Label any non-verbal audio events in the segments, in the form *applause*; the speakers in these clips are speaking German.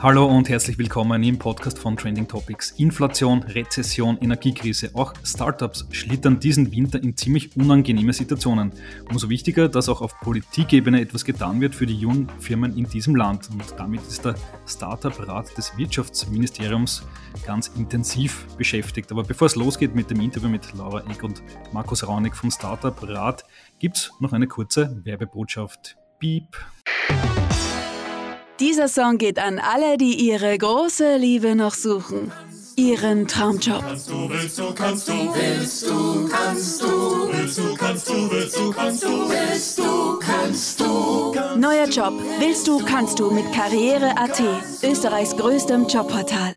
Hallo und herzlich willkommen im Podcast von Trending Topics. Inflation, Rezession, Energiekrise, auch Startups schlittern diesen Winter in ziemlich unangenehme Situationen. Umso wichtiger, dass auch auf Politikebene etwas getan wird für die jungen Firmen in diesem Land. Und damit ist der Startup-Rat des Wirtschaftsministeriums ganz intensiv beschäftigt. Aber bevor es losgeht mit dem Interview mit Laura Eck und Markus Raunig vom Startup-Rat, gibt es noch eine kurze Werbebotschaft. Piep. Dieser Song geht an alle, die ihre große Liebe noch suchen. Ihren Traumjob. Kannst du, willst du, kannst du, willst du, kannst du, willst du, kannst du, willst du, kannst du, willst du, kannst du. Neuer Job. Willst du, kannst du mit Karriere.at, Österreichs größtem Jobportal.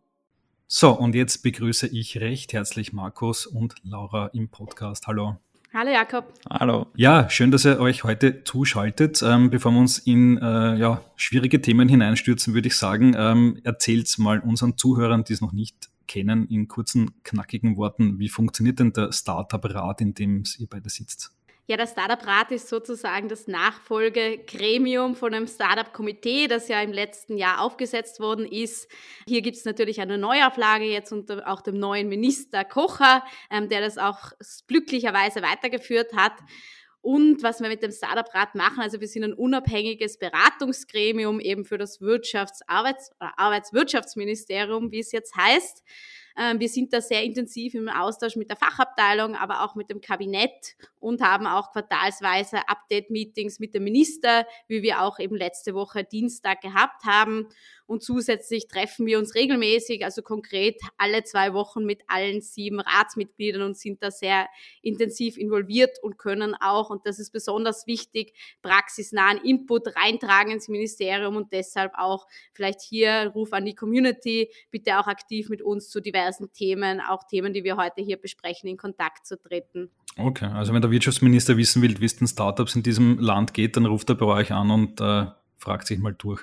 So, und jetzt begrüße ich recht herzlich Markus und Laura im Podcast. Hallo. Hallo Jakob. Hallo. Ja, schön, dass ihr euch heute zuschaltet. Ähm, bevor wir uns in äh, ja, schwierige Themen hineinstürzen, würde ich sagen, ähm, erzählt mal unseren Zuhörern, die es noch nicht kennen, in kurzen, knackigen Worten, wie funktioniert denn der Startup-Rat, in dem ihr beide sitzt? Ja, der Startup-Rat ist sozusagen das Nachfolgegremium von einem Startup-Komitee, das ja im letzten Jahr aufgesetzt worden ist. Hier gibt es natürlich eine Neuauflage jetzt unter auch dem neuen Minister Kocher, ähm, der das auch glücklicherweise weitergeführt hat. Und was wir mit dem Startup-Rat machen, also wir sind ein unabhängiges Beratungsgremium eben für das Wirtschafts-, Arbeits-, Arbeitswirtschaftsministerium, wie es jetzt heißt. Ähm, wir sind da sehr intensiv im Austausch mit der Fachabteilung, aber auch mit dem Kabinett und haben auch quartalsweise Update-Meetings mit dem Minister, wie wir auch eben letzte Woche Dienstag gehabt haben. Und zusätzlich treffen wir uns regelmäßig, also konkret alle zwei Wochen mit allen sieben Ratsmitgliedern und sind da sehr intensiv involviert und können auch, und das ist besonders wichtig, praxisnahen Input reintragen ins Ministerium und deshalb auch vielleicht hier Ruf an die Community, bitte auch aktiv mit uns zu diversen Themen, auch Themen, die wir heute hier besprechen, in Kontakt zu treten. Okay, also wenn der Wirtschaftsminister wissen will, wie es den Startups in diesem Land geht, dann ruft er bei euch an und äh, fragt sich mal durch.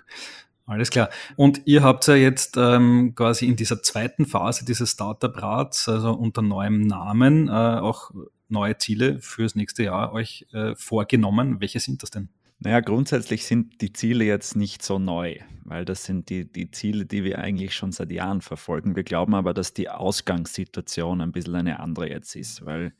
Alles klar. Und ihr habt ja jetzt ähm, quasi in dieser zweiten Phase dieses Startup-Rats, also unter neuem Namen, äh, auch neue Ziele fürs nächste Jahr euch äh, vorgenommen. Welche sind das denn? Naja, grundsätzlich sind die Ziele jetzt nicht so neu, weil das sind die, die Ziele, die wir eigentlich schon seit Jahren verfolgen. Wir glauben aber, dass die Ausgangssituation ein bisschen eine andere jetzt ist, weil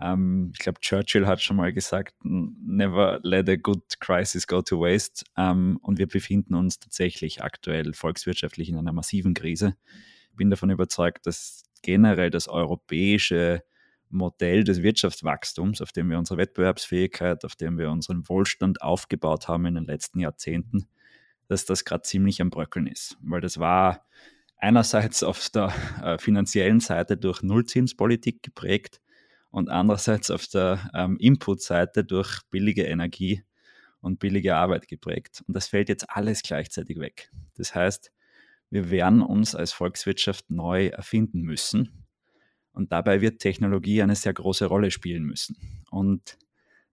ähm, ich glaube, Churchill hat schon mal gesagt, never let a good crisis go to waste. Ähm, und wir befinden uns tatsächlich aktuell volkswirtschaftlich in einer massiven Krise. Ich bin davon überzeugt, dass generell das europäische Modell des Wirtschaftswachstums, auf dem wir unsere Wettbewerbsfähigkeit, auf dem wir unseren Wohlstand aufgebaut haben in den letzten Jahrzehnten, dass das gerade ziemlich am Bröckeln ist. Weil das war einerseits auf der äh, finanziellen Seite durch Nullzinspolitik geprägt, und andererseits auf der ähm, Input-Seite durch billige Energie und billige Arbeit geprägt. Und das fällt jetzt alles gleichzeitig weg. Das heißt, wir werden uns als Volkswirtschaft neu erfinden müssen. Und dabei wird Technologie eine sehr große Rolle spielen müssen. Und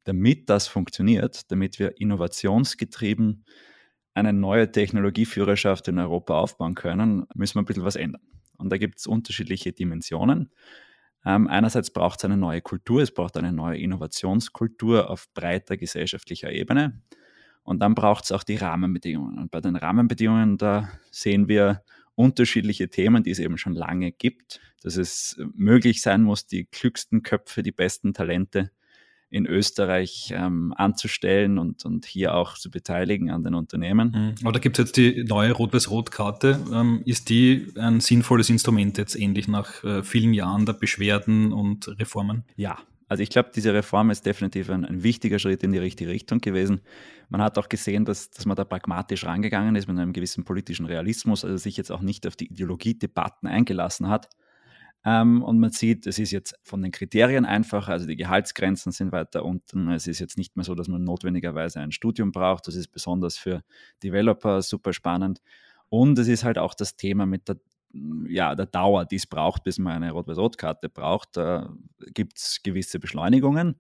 damit das funktioniert, damit wir innovationsgetrieben eine neue Technologieführerschaft in Europa aufbauen können, müssen wir ein bisschen was ändern. Und da gibt es unterschiedliche Dimensionen. Ähm, einerseits braucht es eine neue Kultur, es braucht eine neue Innovationskultur auf breiter gesellschaftlicher Ebene. Und dann braucht es auch die Rahmenbedingungen. Und bei den Rahmenbedingungen, da sehen wir unterschiedliche Themen, die es eben schon lange gibt, dass es möglich sein muss, die klügsten Köpfe, die besten Talente in Österreich ähm, anzustellen und, und hier auch zu beteiligen an den Unternehmen. Mhm. Aber da gibt es jetzt die neue Rot-Weiß-Rot-Karte. Ähm, ist die ein sinnvolles Instrument jetzt ähnlich nach äh, vielen Jahren der Beschwerden und Reformen? Ja, also ich glaube, diese Reform ist definitiv ein, ein, wichtiger Schritt in die richtige Richtung gewesen. Man hat auch gesehen, dass, dass man da pragmatisch rangegangen ist mit einem gewissen politischen Realismus, also sich jetzt auch nicht auf die Ideologiedebatten eingelassen hat, ähm, und man sieht, es ist jetzt von den Kriterien einfacher, also die Gehaltsgrenzen sind weiter unten. Es ist jetzt nicht mehr so, dass man notwendigerweise ein Studium braucht. Das ist besonders für Developer super spannend. Und es ist halt auch das Thema mit der, ja, der Dauer, die es braucht, bis man eine Rot-Weiß-Rot-Karte braucht. Da gibt es gewisse Beschleunigungen.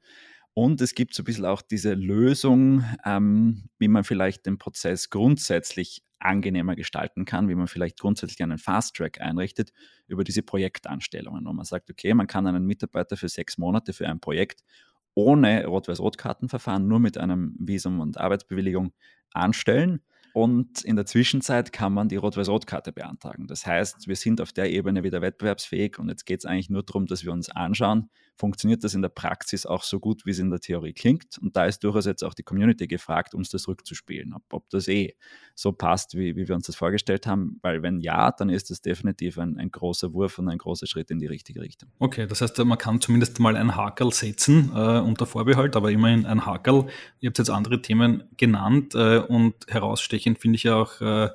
Und es gibt so ein bisschen auch diese Lösung, ähm, wie man vielleicht den Prozess grundsätzlich angenehmer gestalten kann, wie man vielleicht grundsätzlich einen Fast-Track einrichtet über diese Projektanstellungen. Und man sagt, okay, man kann einen Mitarbeiter für sechs Monate für ein Projekt ohne Rot-Weiß-Rot-Kartenverfahren, nur mit einem Visum und Arbeitsbewilligung anstellen. Und in der Zwischenzeit kann man die Rot-Weiß-Rot-Karte beantragen. Das heißt, wir sind auf der Ebene wieder wettbewerbsfähig und jetzt geht es eigentlich nur darum, dass wir uns anschauen, funktioniert das in der Praxis auch so gut, wie es in der Theorie klingt. Und da ist durchaus jetzt auch die Community gefragt, uns das rückzuspielen, ob, ob das eh so passt, wie, wie wir uns das vorgestellt haben. Weil wenn ja, dann ist das definitiv ein, ein großer Wurf und ein großer Schritt in die richtige Richtung. Okay, das heißt, man kann zumindest mal ein Hakel setzen äh, unter Vorbehalt, aber immerhin ein Hakel. Ihr habt jetzt andere Themen genannt äh, und herausstechen herausstechend finde ich ja auch, äh,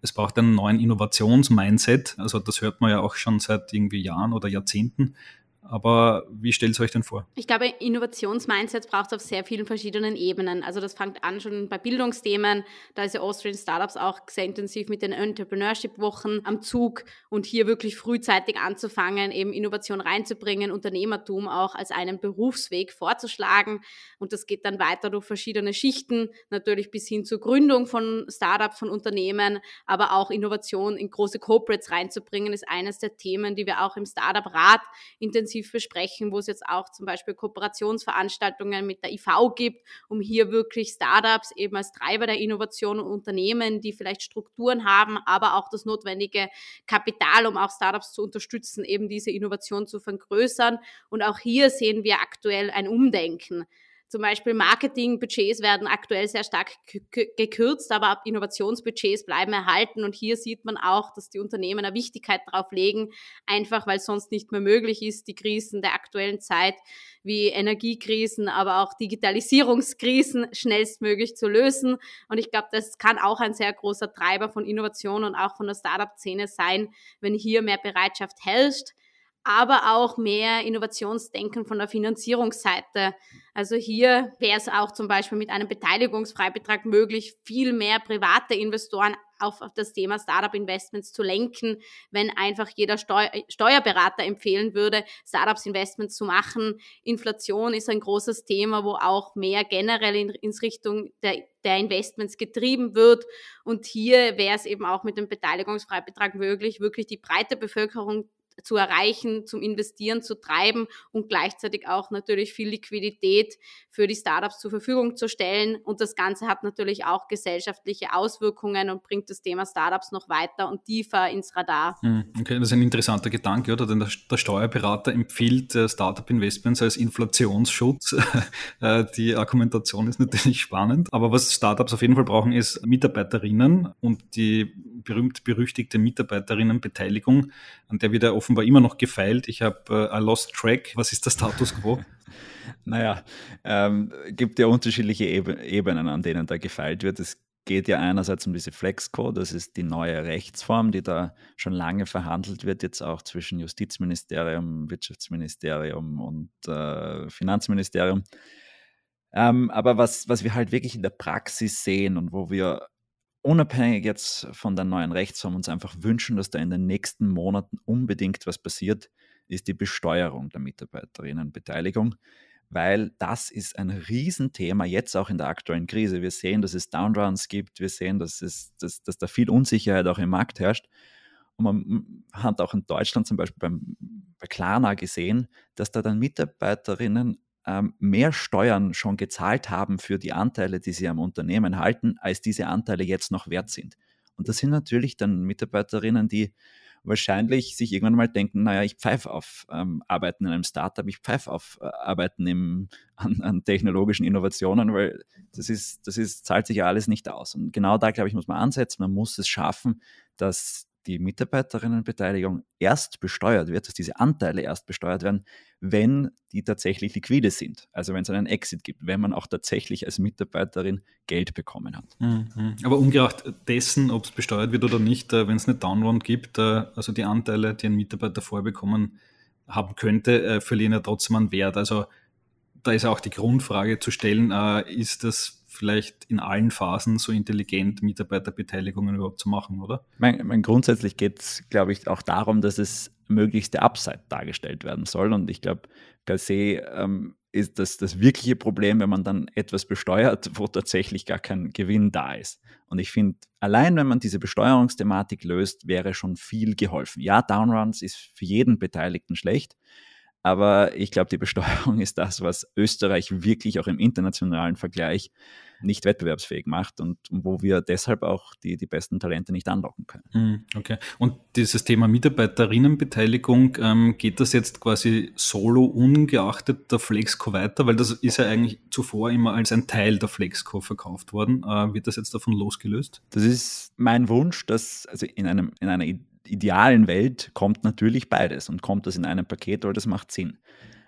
es braucht einen neuen Innovationsmindset. Also das hört man ja auch schon seit irgendwie Jahren oder Jahrzehnten. Aber wie stellt ihr euch denn vor? Ich glaube, Innovationsmindset braucht es auf sehr vielen verschiedenen Ebenen. Also das fängt an schon bei Bildungsthemen. Da ist ja Austrian Startups auch sehr intensiv mit den Entrepreneurship-Wochen am Zug und hier wirklich frühzeitig anzufangen, eben Innovation reinzubringen, Unternehmertum auch als einen Berufsweg vorzuschlagen. Und das geht dann weiter durch verschiedene Schichten, natürlich bis hin zur Gründung von Startups, von Unternehmen, aber auch Innovation in große Corporates reinzubringen, ist eines der Themen, die wir auch im Startup-Rat intensiv intensiv besprechen, wo es jetzt auch zum Beispiel Kooperationsveranstaltungen mit der IV gibt, um hier wirklich Startups eben als Treiber der Innovation und Unternehmen, die vielleicht Strukturen haben, aber auch das notwendige Kapital, um auch Startups zu unterstützen, eben diese Innovation zu vergrößern. Und auch hier sehen wir aktuell ein Umdenken. Zum Beispiel Marketingbudgets werden aktuell sehr stark gekürzt, aber Innovationsbudgets bleiben erhalten. Und hier sieht man auch, dass die Unternehmen eine Wichtigkeit darauf legen, einfach weil sonst nicht mehr möglich ist, die Krisen der aktuellen Zeit wie Energiekrisen, aber auch Digitalisierungskrisen schnellstmöglich zu lösen. Und ich glaube, das kann auch ein sehr großer Treiber von Innovation und auch von der Startup-Szene sein, wenn hier mehr Bereitschaft herrscht aber auch mehr Innovationsdenken von der Finanzierungsseite. Also hier wäre es auch zum Beispiel mit einem Beteiligungsfreibetrag möglich, viel mehr private Investoren auf das Thema Startup Investments zu lenken, wenn einfach jeder Steu Steuerberater empfehlen würde, Startups Investments zu machen. Inflation ist ein großes Thema, wo auch mehr generell in, ins Richtung der, der Investments getrieben wird. Und hier wäre es eben auch mit dem Beteiligungsfreibetrag möglich, wirklich die breite Bevölkerung zu erreichen, zum Investieren zu treiben und gleichzeitig auch natürlich viel Liquidität für die Startups zur Verfügung zu stellen. Und das Ganze hat natürlich auch gesellschaftliche Auswirkungen und bringt das Thema Startups noch weiter und tiefer ins Radar. Hm, okay, das ist ein interessanter Gedanke, oder? Denn der Steuerberater empfiehlt äh, Startup Investments als Inflationsschutz. *laughs* Äh, die Argumentation ist natürlich spannend. Aber was Startups auf jeden Fall brauchen, ist Mitarbeiterinnen und die berühmt-berüchtigte Mitarbeiterinnenbeteiligung, an der wird ja offenbar immer noch gefeilt. Ich habe äh, lost track. Was ist der Status quo? *laughs* naja, ähm, gibt ja unterschiedliche Ebenen, an denen da gefeilt wird. Es geht ja einerseits um diese Flexco, das ist die neue Rechtsform, die da schon lange verhandelt wird, jetzt auch zwischen Justizministerium, Wirtschaftsministerium und äh, Finanzministerium. Ähm, aber was, was wir halt wirklich in der Praxis sehen und wo wir unabhängig jetzt von der neuen Rechtsform uns einfach wünschen, dass da in den nächsten Monaten unbedingt was passiert, ist die Besteuerung der Mitarbeiterinnenbeteiligung, weil das ist ein Riesenthema jetzt auch in der aktuellen Krise. Wir sehen, dass es Downruns gibt, wir sehen, dass, es, dass, dass da viel Unsicherheit auch im Markt herrscht. Und man hat auch in Deutschland zum Beispiel beim, bei Klarna gesehen, dass da dann Mitarbeiterinnen ähm, mehr Steuern schon gezahlt haben für die Anteile, die sie am Unternehmen halten, als diese Anteile jetzt noch wert sind. Und das sind natürlich dann Mitarbeiterinnen, die wahrscheinlich sich irgendwann mal denken, naja, ich pfeife auf ähm, Arbeiten in einem Startup, ich pfeife auf äh, Arbeiten im, *laughs* an, an, technologischen Innovationen, weil das ist, das ist, zahlt sich ja alles nicht aus. Und genau da, glaube ich, muss man ansetzen. Man muss es schaffen, dass die Mitarbeiterinnenbeteiligung erst besteuert wird, dass diese Anteile erst besteuert werden, wenn die tatsächlich liquide sind. Also wenn es einen Exit gibt, wenn man auch tatsächlich als Mitarbeiterin Geld bekommen hat. Mhm. Aber ungeachtet dessen, ob es besteuert wird oder nicht, äh, wenn es eine Downround gibt, äh, also die Anteile, die ein Mitarbeiter vorbekommen haben könnte, äh, verlieren ja trotzdem an Wert. Also da ist auch die Grundfrage zu stellen, ist das vielleicht in allen Phasen so intelligent Mitarbeiterbeteiligungen überhaupt zu machen, oder? Mein, mein grundsätzlich geht es, glaube ich, auch darum, dass es möglichst der Upside dargestellt werden soll. Und ich glaube, per se ähm, ist das das wirkliche Problem, wenn man dann etwas besteuert, wo tatsächlich gar kein Gewinn da ist. Und ich finde, allein wenn man diese Besteuerungsthematik löst, wäre schon viel geholfen. Ja, Downruns ist für jeden Beteiligten schlecht, Aber ich glaube, die Besteuerung ist das, was Österreich wirklich auch im internationalen Vergleich nicht wettbewerbsfähig macht und, wo wir deshalb auch die, die besten Talente nicht anlocken können. Hm, okay. Und dieses Thema Mitarbeiterinnenbeteiligung, ähm, geht das jetzt quasi solo ungeachtet der Flexco weiter? Weil das ist ja eigentlich zuvor immer als ein Teil der Flexco verkauft worden. Äh, wird das jetzt davon losgelöst? Das ist mein Wunsch, dass also in, einem, in einer idealen Welt kommt natürlich beides und kommt das in einem Paket, weil das macht Sinn.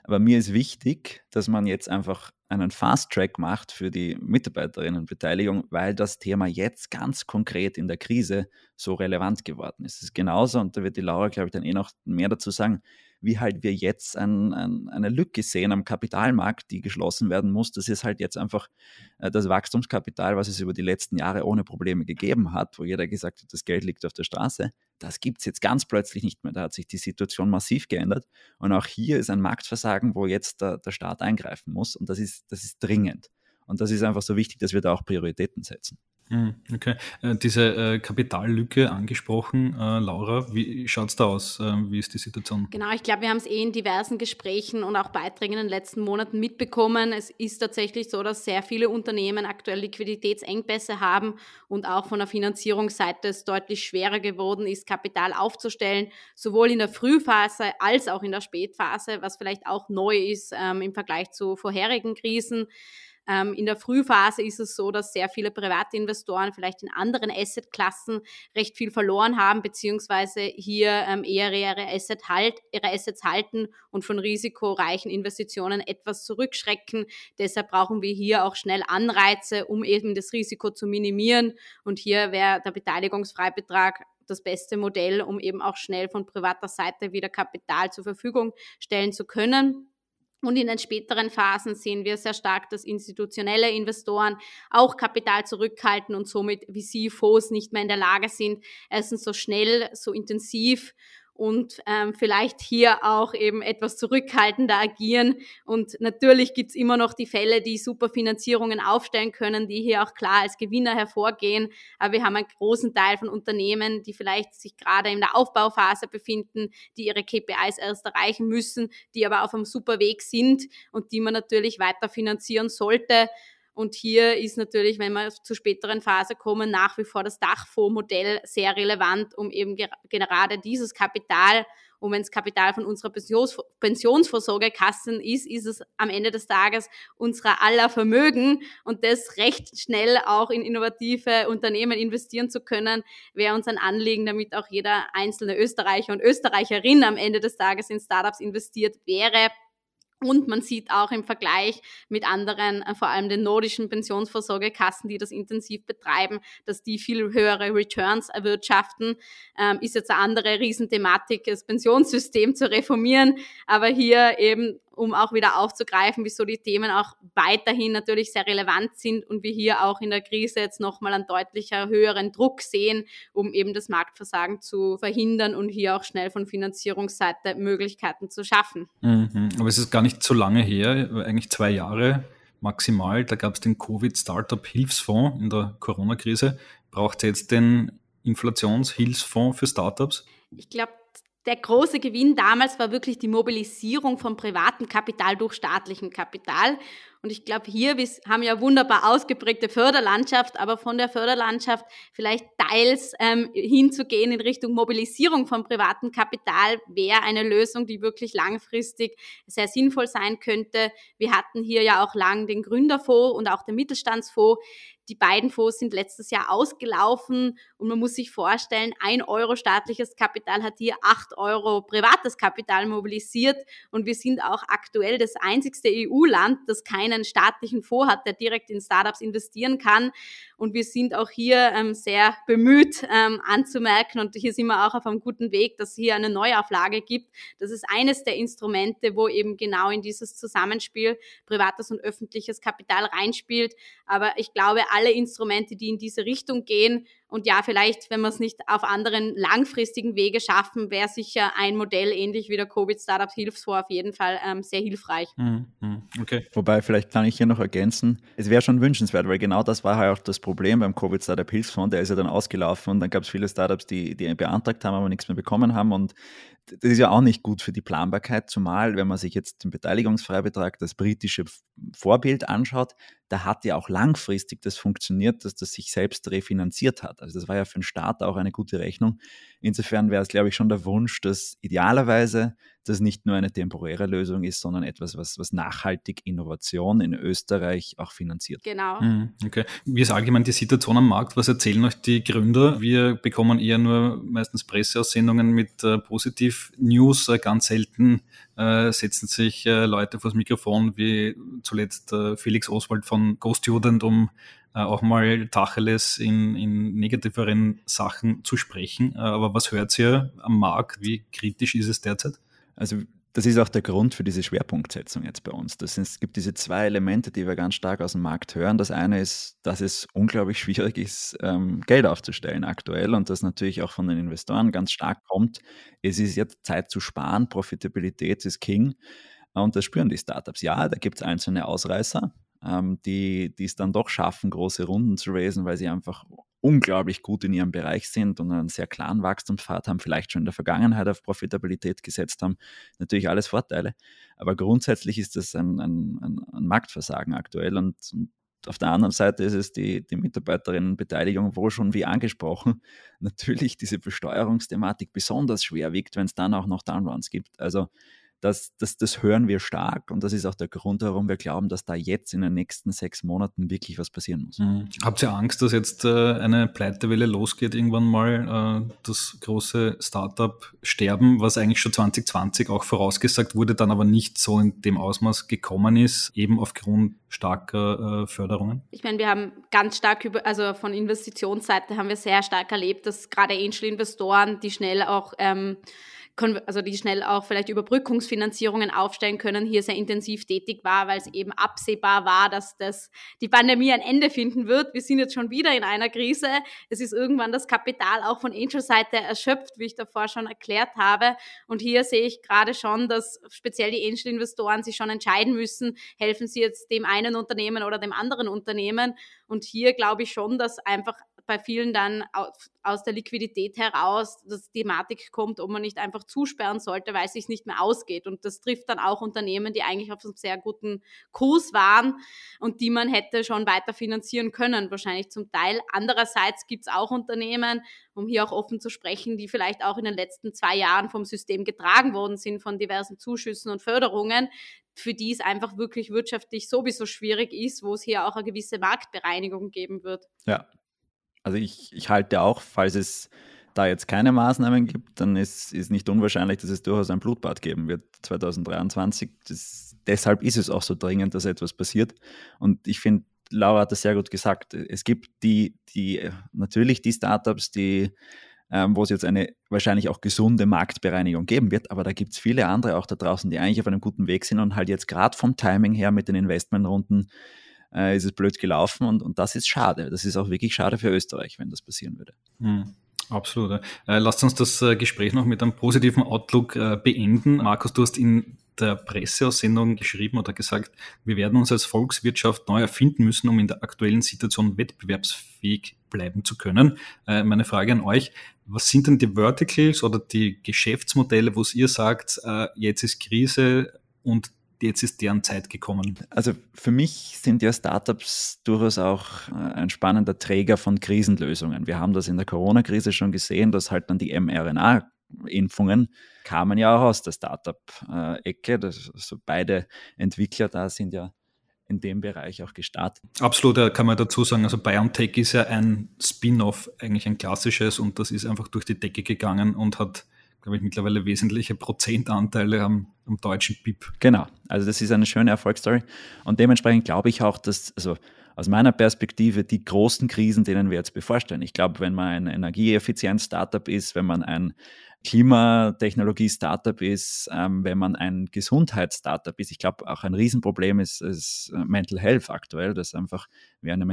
Aber mir ist wichtig, dass man jetzt einfach einen Fast-Track macht für die Mitarbeiterinnenbeteiligung, weil das Thema jetzt ganz konkret in der Krise so relevant geworden ist. Es ist genauso, und da wird die Laura, glaube ich, dann eh noch mehr dazu sagen, wie halt wir jetzt ein, ein, eine Lücke sehen am Kapitalmarkt, die geschlossen werden muss. Das ist halt jetzt einfach äh, das Wachstumskapital, was es über die letzten Jahre ohne Probleme gegeben hat, wo jeder gesagt hat, das Geld liegt auf der Straße. Das gibt es jetzt ganz plötzlich nicht mehr. Da hat sich die Situation massiv geändert. Und auch hier ist ein Marktversagen, wo jetzt der, der Staat eingreifen muss. Und das ist, das ist dringend. Und das ist einfach so wichtig, dass wir da auch Prioritäten setzen. Hm, okay, äh, diese äh, Kapitallücke angesprochen, äh, Laura, wie schaut es da aus? Wie ist die Situation? Genau, ich glaube, wir haben es eh in diversen Gesprächen und auch Beiträgen in den letzten Monaten mitbekommen. Es ist tatsächlich so, dass sehr viele Unternehmen aktuell Liquiditätsengpässe haben und auch von der Finanzierungsseite es deutlich schwerer geworden ist, Kapital aufzustellen, sowohl in der Frühphase als auch in der Spätphase, was vielleicht auch neu ist ähm, im Vergleich zu vorherigen Krisen. Ähm, in der Frühphase ist es so, dass sehr viele private Investoren vielleicht in anderen Assetklassen recht viel verloren haben, beziehungsweise hier ähm, eher ihre, Asset halt, ihre Assets halten und von risikoreichen Investitionen etwas zurückschrecken. Deshalb brauchen wir hier auch schnell Anreize, um eben das Risiko zu minimieren. Und hier wäre der Beteiligungsfreibetrag das beste Modell, um eben auch schnell von privater Seite wieder Kapital zur Verfügung stellen zu können. Und in den späteren Phasen sehen wir sehr stark, dass institutionelle Investoren auch Kapital zurückhalten und somit VC-Fonds nicht mehr in der Lage sind, erstens so schnell, so intensiv und ähm, vielleicht hier auch eben etwas zurückhaltender agieren. Und natürlich gibt's immer noch die Fälle, die super Finanzierungen aufstellen können, die hier auch klar als Gewinner hervorgehen. Aber wir haben einen großen Teil von Unternehmen, die vielleicht sich gerade in der Aufbauphase befinden, die ihre KPIs erst erreichen müssen, die aber auf einem super Weg sind und die man natürlich weiter finanzieren sollte. Und hier ist natürlich, wenn wir zur späteren Phase kommen, nach wie vor das Dachfondsmodell sehr relevant, um eben gerade dieses Kapital, und wenn es Kapital von unserer Pensions Pensionsvorsorgekassen ist, ist es am Ende des Tages unserer aller Vermögen. Und das recht schnell auch in innovative Unternehmen investieren zu können, wäre uns ein Anliegen, damit auch jeder einzelne Österreicher und Österreicherin am Ende des Tages in Startups investiert wäre und man sieht auch im Vergleich mit anderen, äh, vor allem den nordischen Pensionsvorsorgekassen, die das intensiv betreiben, dass die viel höhere Returns erwirtschaften. Ähm, ist jetzt eine andere Riesenthematik, das Pensionssystem zu reformieren. Aber hier eben um auch wieder aufzugreifen, wieso die Themen auch weiterhin natürlich sehr relevant sind und wir hier auch in der Krise jetzt nochmal einen deutlicher höheren Druck sehen, um eben das Marktversagen zu verhindern und hier auch schnell von Finanzierungsseite Möglichkeiten zu schaffen. Mhm. Aber es ist gar nicht so lange her, eigentlich zwei Jahre maximal. Da gab es den Covid-Startup-Hilfsfonds in der Corona-Krise. Braucht es jetzt den Inflationshilfsfonds für Startups? Ich glaube, der große Gewinn damals war wirklich die Mobilisierung von privatem Kapital durch staatlichem Kapital. Und ich glaube, hier, wir haben ja wunderbar ausgeprägte Förderlandschaft, aber von der Förderlandschaft vielleicht teils ähm, hinzugehen in Richtung Mobilisierung von privatem Kapital wäre eine Lösung, die wirklich langfristig sehr sinnvoll sein könnte. Wir hatten hier ja auch lang den Gründerfonds und auch den Mittelstandsfonds. Die beiden Fonds sind letztes Jahr ausgelaufen und man muss sich vorstellen, ein Euro staatliches Kapital hat hier acht Euro privates Kapital mobilisiert und wir sind auch aktuell das einzigste EU-Land, das keinen staatlichen Fonds hat, der direkt in Startups investieren kann. Und wir sind auch hier ähm, sehr bemüht ähm, anzumerken und hier sind wir auch auf einem guten Weg, dass es hier eine Neuauflage gibt. Das ist eines der Instrumente, wo eben genau in dieses Zusammenspiel privates und öffentliches Kapital reinspielt. Aber ich glaube, alle Instrumente, die in diese Richtung gehen, und ja, vielleicht, wenn wir es nicht auf anderen langfristigen Wege schaffen, wäre sicher ein Modell ähnlich wie der Covid Startup Hilfsfonds auf jeden Fall ähm, sehr hilfreich. Mhm, mhm. Okay. Wobei, vielleicht kann ich hier noch ergänzen, es wäre schon wünschenswert, weil genau das war halt auch das Problem beim Covid Startup Hilfsfonds. Der ist ja dann ausgelaufen und dann gab es viele Startups, die, die beantragt haben, aber nichts mehr bekommen haben. Und das ist ja auch nicht gut für die Planbarkeit, zumal wenn man sich jetzt den Beteiligungsfreibetrag, das britische Vorbild anschaut, da hat ja auch langfristig das funktioniert, dass das sich selbst refinanziert hat. Also das war ja für den Staat auch eine gute Rechnung. Insofern wäre es, glaube ich, schon der Wunsch, dass idealerweise das nicht nur eine temporäre Lösung ist, sondern etwas, was, was nachhaltig Innovation in Österreich auch finanziert. Genau. Mhm, okay. Wie ist allgemein die Situation am Markt? Was erzählen euch die Gründer? Wir bekommen eher nur meistens Presseaussendungen mit äh, Positiv-News. Äh, ganz selten äh, setzen sich äh, Leute vors Mikrofon, wie zuletzt äh, Felix Oswald von Go Student, um äh, auch mal Tacheles in, in negativeren Sachen zu sprechen. Äh, aber was hört ihr am Markt? Wie kritisch ist es derzeit? Also das ist auch der Grund für diese Schwerpunktsetzung jetzt bei uns. Das ist, es gibt diese zwei Elemente, die wir ganz stark aus dem Markt hören. Das eine ist, dass es unglaublich *laughs* schwierig ist, ähm, Geld aufzustellen aktuell und das natürlich auch von den Investoren ganz stark kommt. Es ist jetzt Zeit zu sparen, Profitabilität ist King und das spüren die Startups. Ja, da gibt es einzelne Ausreißer, ähm, die, die es dann doch schaffen, große Runden zu raisen, weil sie einfach unglaublich gut in ihrem Bereich sind und einen sehr klaren Wachstumspfad haben, vielleicht schon in der Vergangenheit auf Profitabilität gesetzt haben. Natürlich alles Vorteile. Aber grundsätzlich ist das ein, ein, ein, Marktversagen aktuell und, und auf der anderen Seite ist es die, die Mitarbeiterinnenbeteiligung, wo schon wie angesprochen, *laughs* natürlich diese Besteuerungsthematik besonders schwer wiegt, wenn es dann auch noch Downruns gibt. Also das, das, das hören wir stark und das ist auch der Grund, warum wir glauben, dass da jetzt in den nächsten sechs Monaten wirklich was passieren muss. Mhm. Habt ihr Angst, dass jetzt äh, eine Pleitewelle losgeht, irgendwann mal äh, das große Startup-Sterben, was eigentlich schon 2020 auch vorausgesagt wurde, dann aber nicht so in dem Ausmaß gekommen ist, eben aufgrund starker äh, Förderungen? Ich meine, wir haben ganz stark über, also von Investitionsseite haben wir sehr stark erlebt, dass gerade Angel-Investoren, die schnell auch ähm, also die schnell auch vielleicht Überbrückungsfinanzierungen aufstellen können, hier sehr intensiv tätig war, weil es eben absehbar war, dass das, die Pandemie ein Ende finden wird. Wir sind jetzt schon wieder in einer Krise. Es ist irgendwann das Kapital auch von Angel-Seite erschöpft, wie ich davor schon erklärt habe. Und hier sehe ich gerade schon, dass speziell die Angel-Investoren sich schon entscheiden müssen, helfen sie jetzt dem einen Unternehmen oder dem anderen Unternehmen. Und hier glaube ich schon, dass einfach bei vielen dann aus der Liquidität heraus dass die Thematik kommt, ob man nicht einfach zusperren sollte, weil es sich nicht mehr ausgeht. Und das trifft dann auch Unternehmen, die eigentlich auf einem sehr guten Kurs waren und die man hätte schon weiter finanzieren können, wahrscheinlich zum Teil. Andererseits gibt es auch Unternehmen, um hier auch offen zu sprechen, die vielleicht auch in den letzten zwei Jahren vom System getragen worden sind, von diversen Zuschüssen und Förderungen, für die es einfach wirklich wirtschaftlich sowieso schwierig ist, wo es hier auch eine gewisse Marktbereinigung geben wird. Ja, also ich, ich halte auch, falls es da jetzt keine Maßnahmen gibt, dann ist, es nicht unwahrscheinlich, dass es durchaus ein Blutbad geben wird 2023. Das, deshalb ist es auch so dringend, dass etwas passiert. Und ich finde, Laura hat das sehr gut gesagt. Es gibt die, die natürlich die Startups, die, ähm, wo es jetzt eine wahrscheinlich auch gesunde Marktbereinigung geben wird, aber da gibt es viele andere auch da draußen, die eigentlich auf einem guten Weg sind und halt jetzt gerade vom Timing her mit den Investmentrunden äh, ist es blöd gelaufen und, und das ist schade. Das ist auch wirklich schade für Österreich, wenn das passieren würde. Hm. Absolut. Äh, lasst uns das äh, Gespräch noch mit einem positiven Outlook äh, beenden. Markus, du hast in der Presseaussendung geschrieben oder gesagt, wir werden uns als Volkswirtschaft neu erfinden müssen, um in der aktuellen Situation wettbewerbsfähig bleiben zu können. Äh, meine Frage an euch, was sind denn die Verticals oder die Geschäftsmodelle, wo ihr sagt, äh, jetzt ist Krise und jetzt ist deren Zeit gekommen? Also für mich sind ja Startups durchaus auch äh, ein spannender Träger von Krisenlösungen. Wir haben das in der Corona-Krise schon gesehen, dass halt dann die mRNA-Impfungen kamen ja auch aus der Startup-Ecke. Also beide Entwickler da sind ja in dem Bereich auch gestartet. Absolut, da kann man dazu sagen, also BioNTech ist ja ein Spin-off, eigentlich ein klassisches und das ist einfach durch die Decke gegangen und hat glaube ich, mittlerweile wesentliche Prozentanteile am, am deutschen BIP. Genau, also das ist eine schöne Erfolgsstory. Und dementsprechend glaube ich auch, dass, also aus meiner Perspektive, die großen Krisen, denen wir jetzt bevorstehen. Ich glaube, wenn man ein Energieeffizienz-Startup ist, wenn man ein Klimatechnologie-Startup ist, ähm, wenn man ein Gesundheits-Startup ist, ich glaube, auch ein Riesenproblem ist, ist Mental Health aktuell, dass einfach wir eine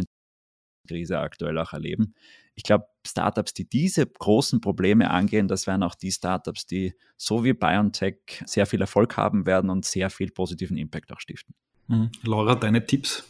Krise aktuell auch erleben. Ich glaube, Startups, die diese großen Probleme angehen, das werden auch die Startups, die so wie BioNTech sehr viel Erfolg haben werden und sehr viel positiven Impact auch stiften. Mhm. Laura, deine Tipps?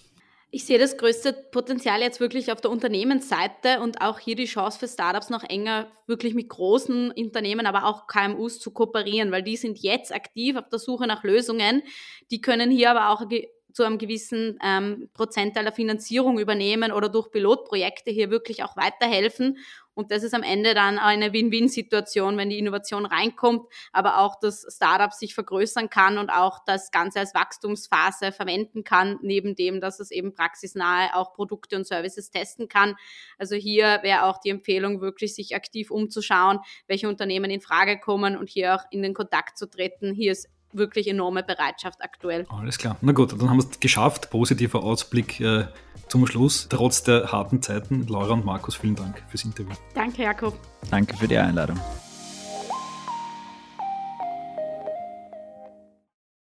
Ich sehe das größte Potenzial jetzt wirklich auf der Unternehmensseite und auch hier die Chance für Startups noch enger wirklich mit großen Unternehmen, aber auch KMUs zu kooperieren, weil die sind jetzt aktiv auf der Suche nach Lösungen. Die können hier aber auch zu einem gewissen ähm, Prozentteil der Finanzierung übernehmen oder durch Pilotprojekte hier wirklich auch weiterhelfen. Und das ist am Ende dann eine Win-Win-Situation, wenn die Innovation reinkommt, aber auch das Startup sich vergrößern kann und auch das Ganze als Wachstumsphase verwenden kann, neben dem, dass es eben praxisnahe auch Produkte und Services testen kann. Also hier wäre auch die Empfehlung, wirklich sich aktiv umzuschauen, welche Unternehmen in Frage kommen und hier auch in den Kontakt zu treten. Hier ist wirklich enorme Bereitschaft aktuell. Alles klar. Na gut, dann haben wir es geschafft. Positiver Ausblick äh, zum Schluss, trotz der harten Zeiten. Laura und Markus, vielen Dank fürs Interview. Danke, Jakob. Danke für die Einladung.